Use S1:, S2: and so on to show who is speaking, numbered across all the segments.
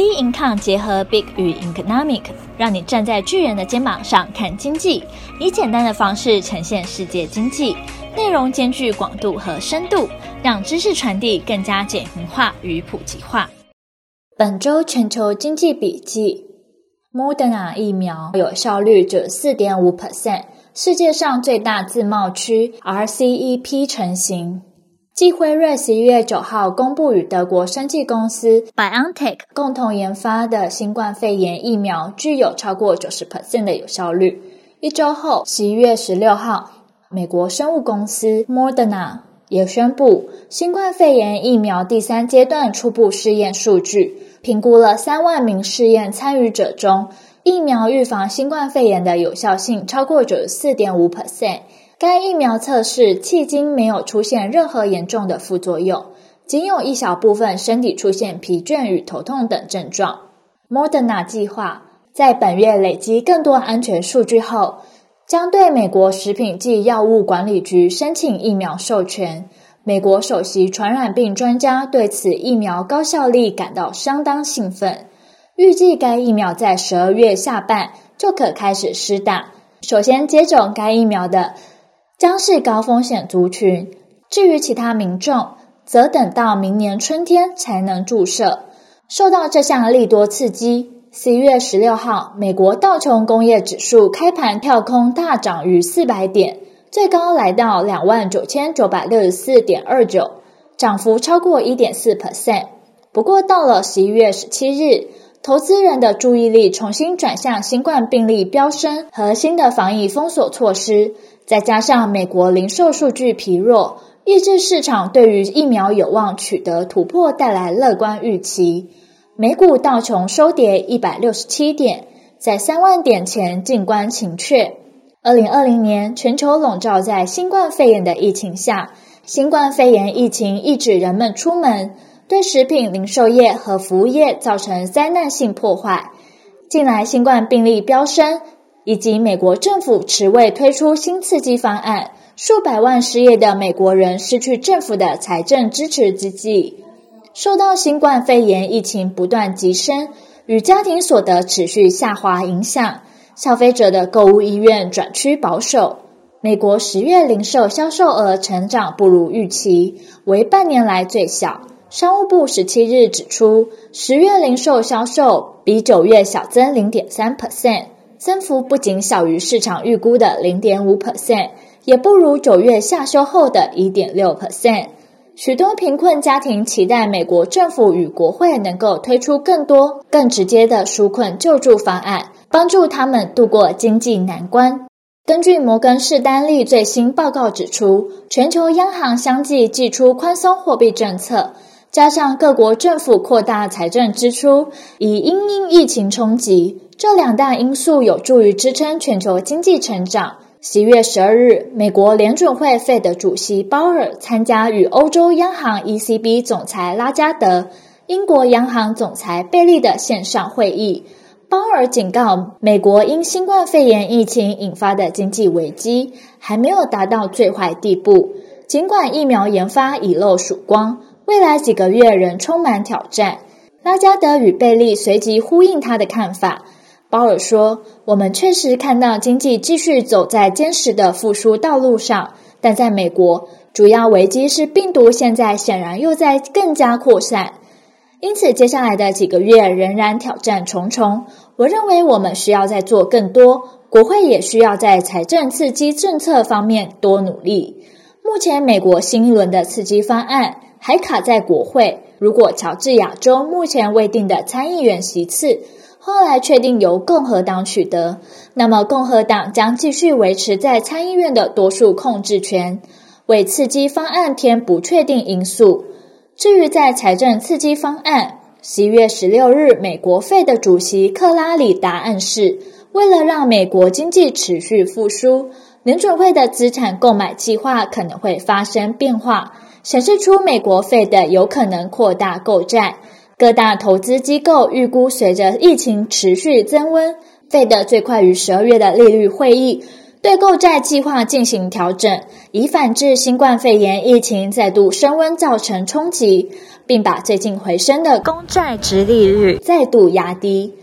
S1: B Income 结合 Big 与 Economic，让你站在巨人的肩膀上看经济，以简单的方式呈现世界经济，内容兼具广度和深度，让知识传递更加简明化与普及化。本周全球经济笔记：Moderna 疫苗有效率只四点五 percent，世界上最大自贸区 RCEP 成型。继辉瑞十一月九号公布与德国生技公司 BioNTech 共同研发的新冠肺炎疫苗具有超过九十 percent 的有效率。一周后，十一月十六号，美国生物公司 Moderna 也宣布新冠肺炎疫苗第三阶段初步试验数据，评估了三万名试验参与者中，疫苗预防新冠肺炎的有效性超过九十四点五 percent。该疫苗测试迄今没有出现任何严重的副作用，仅有一小部分身体出现疲倦与头痛等症状。Moderna 计划在本月累积更多安全数据后，将对美国食品及药物管理局申请疫苗授权。美国首席传染病专家对此疫苗高效力感到相当兴奋，预计该疫苗在十二月下半就可开始施打。首先接种该疫苗的。将是高风险族群，至于其他民众，则等到明年春天才能注射。受到这项利多刺激，十一月十六号，美国道琼工业指数开盘跳空大涨逾四百点，最高来到两万九千九百六十四点二九，涨幅超过一点四 percent。不过，到了十一月十七日，投资人的注意力重新转向新冠病例飙升和新的防疫封锁措施。再加上美国零售数据疲弱，抑制市场对于疫苗有望取得突破带来乐观预期。美股道琼收跌一百六十七点，在三万点前静观情却。二零二零年，全球笼罩在新冠肺炎的疫情下，新冠肺炎疫情抑制人们出门，对食品零售业和服务业造成灾难性破坏。近来新冠病例飙升。以及美国政府迟未推出新刺激方案，数百万失业的美国人失去政府的财政支持之际，受到新冠肺炎疫情不断急升与家庭所得持续下滑影响，消费者的购物意愿转趋保守。美国十月零售销售额成长不如预期，为半年来最小。商务部十七日指出，十月零售销售比九月小增零点三 percent。增幅不仅小于市场预估的零点五 percent，也不如九月下修后的一点六 percent。许多贫困家庭期待美国政府与国会能够推出更多、更直接的纾困救助方案，帮助他们度过经济难关。根据摩根士丹利最新报告指出，全球央行相继祭出宽松货币政策，加上各国政府扩大财政支出，以因应疫情冲击。这两大因素有助于支撑全球经济成长。十月十二日，美国联准会费的主席鲍尔参加与欧洲央行 ECB 总裁拉加德、英国央行总裁贝利的线上会议。鲍尔警告，美国因新冠肺炎疫情引发的经济危机还没有达到最坏地步。尽管疫苗研发已露曙光，未来几个月仍充满挑战。拉加德与贝利随即呼应他的看法。鲍尔说：“我们确实看到经济继续走在坚实的复苏道路上，但在美国，主要危机是病毒现在显然又在更加扩散。因此，接下来的几个月仍然挑战重重。我认为我们需要再做更多，国会也需要在财政刺激政策方面多努力。目前，美国新一轮的刺激方案还卡在国会。如果乔治亚州目前未定的参议员席次，后来确定由共和党取得，那么共和党将继续维持在参议院的多数控制权，为刺激方案添不确定因素。至于在财政刺激方案，十一月十六日，美国费的主席克拉里答案是，为了让美国经济持续复苏，联准会的资产购买计划可能会发生变化，显示出美国费的有可能扩大购债。各大投资机构预估，随着疫情持续增温，费德最快于十二月的利率会议对购债计划进行调整，以反制新冠肺炎疫情再度升温造成冲击，并把最近回升的公债殖利率再度压低。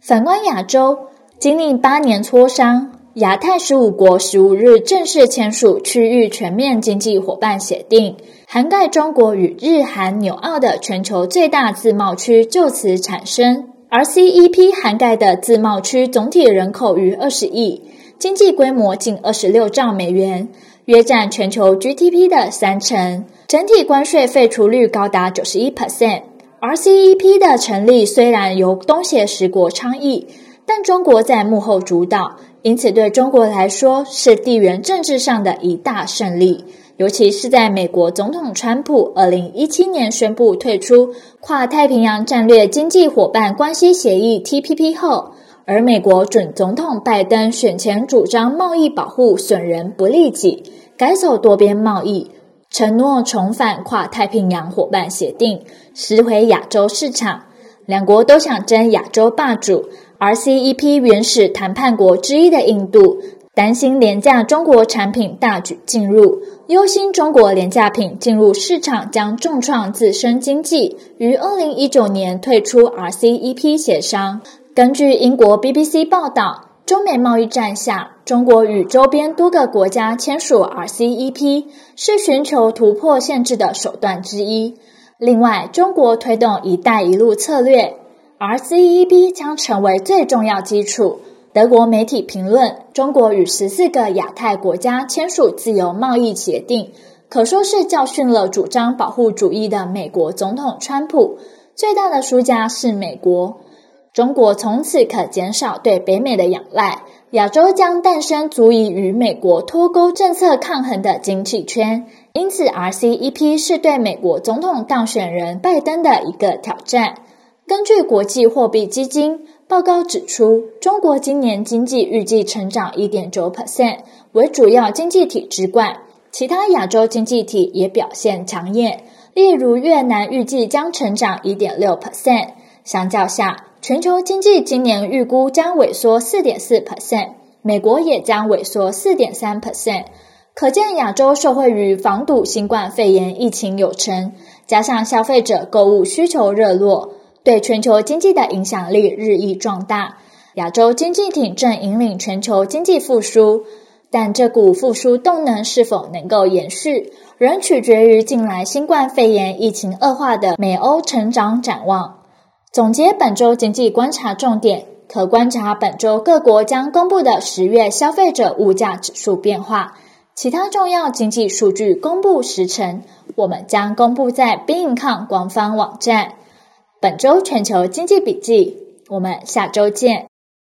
S1: 反观亚洲，经历八年磋商，亚太十五国十五日正式签署区域全面经济伙伴协定，涵盖中国与日韩纽澳的全球最大自贸区就此产生。RCEP 涵盖的自贸区总体人口逾二十亿，经济规模近二十六兆美元，约占全球 GDP 的三成，整体关税废除率高达九十一 percent。RCEP 的成立虽然由东协十国倡议，但中国在幕后主导。因此，对中国来说是地缘政治上的一大胜利。尤其是在美国总统川普二零一七年宣布退出跨太平洋战略经济伙伴关系协议 （TPP） 后，而美国准总统拜登选前主张贸易保护损人不利己，改走多边贸易，承诺重返跨太平洋伙伴协定，拾回亚洲市场。两国都想争亚洲霸主。RCEP 原始谈判国之一的印度，担心廉价中国产品大举进入，忧心中国廉价品进入市场将重创自身经济，于二零一九年退出 RCEP 协商。根据英国 BBC 报道，中美贸易战下，中国与周边多个国家签署 RCEP，是寻求突破限制的手段之一。另外，中国推动“一带一路”策略。RCEP 将成为最重要基础。德国媒体评论：中国与十四个亚太国家签署自由贸易协定，可说是教训了主张保护主义的美国总统川普。最大的输家是美国，中国从此可减少对北美的仰赖，亚洲将诞生足以与美国脱钩政策抗衡的经济圈。因此，RCEP 是对美国总统当选人拜登的一个挑战。根据国际货币基金报告指出，中国今年经济预计成长1.9%，为主要经济体之冠。其他亚洲经济体也表现抢眼，例如越南预计将成长1.6%。相较下，全球经济今年预估将萎缩4.4%，美国也将萎缩4.3%。可见亚洲受惠于防堵新冠肺炎疫情有成，加上消费者购物需求热络。对全球经济的影响力日益壮大，亚洲经济体正引领全球经济复苏，但这股复苏动能是否能够延续，仍取决于近来新冠肺炎疫情恶化的美欧成长展望。总结本周经济观察重点，可观察本周各国将公布的十月消费者物价指数变化，其他重要经济数据公布时程，我们将公布在 BingCom 官方网站。本周全球经济笔记，我们下周见。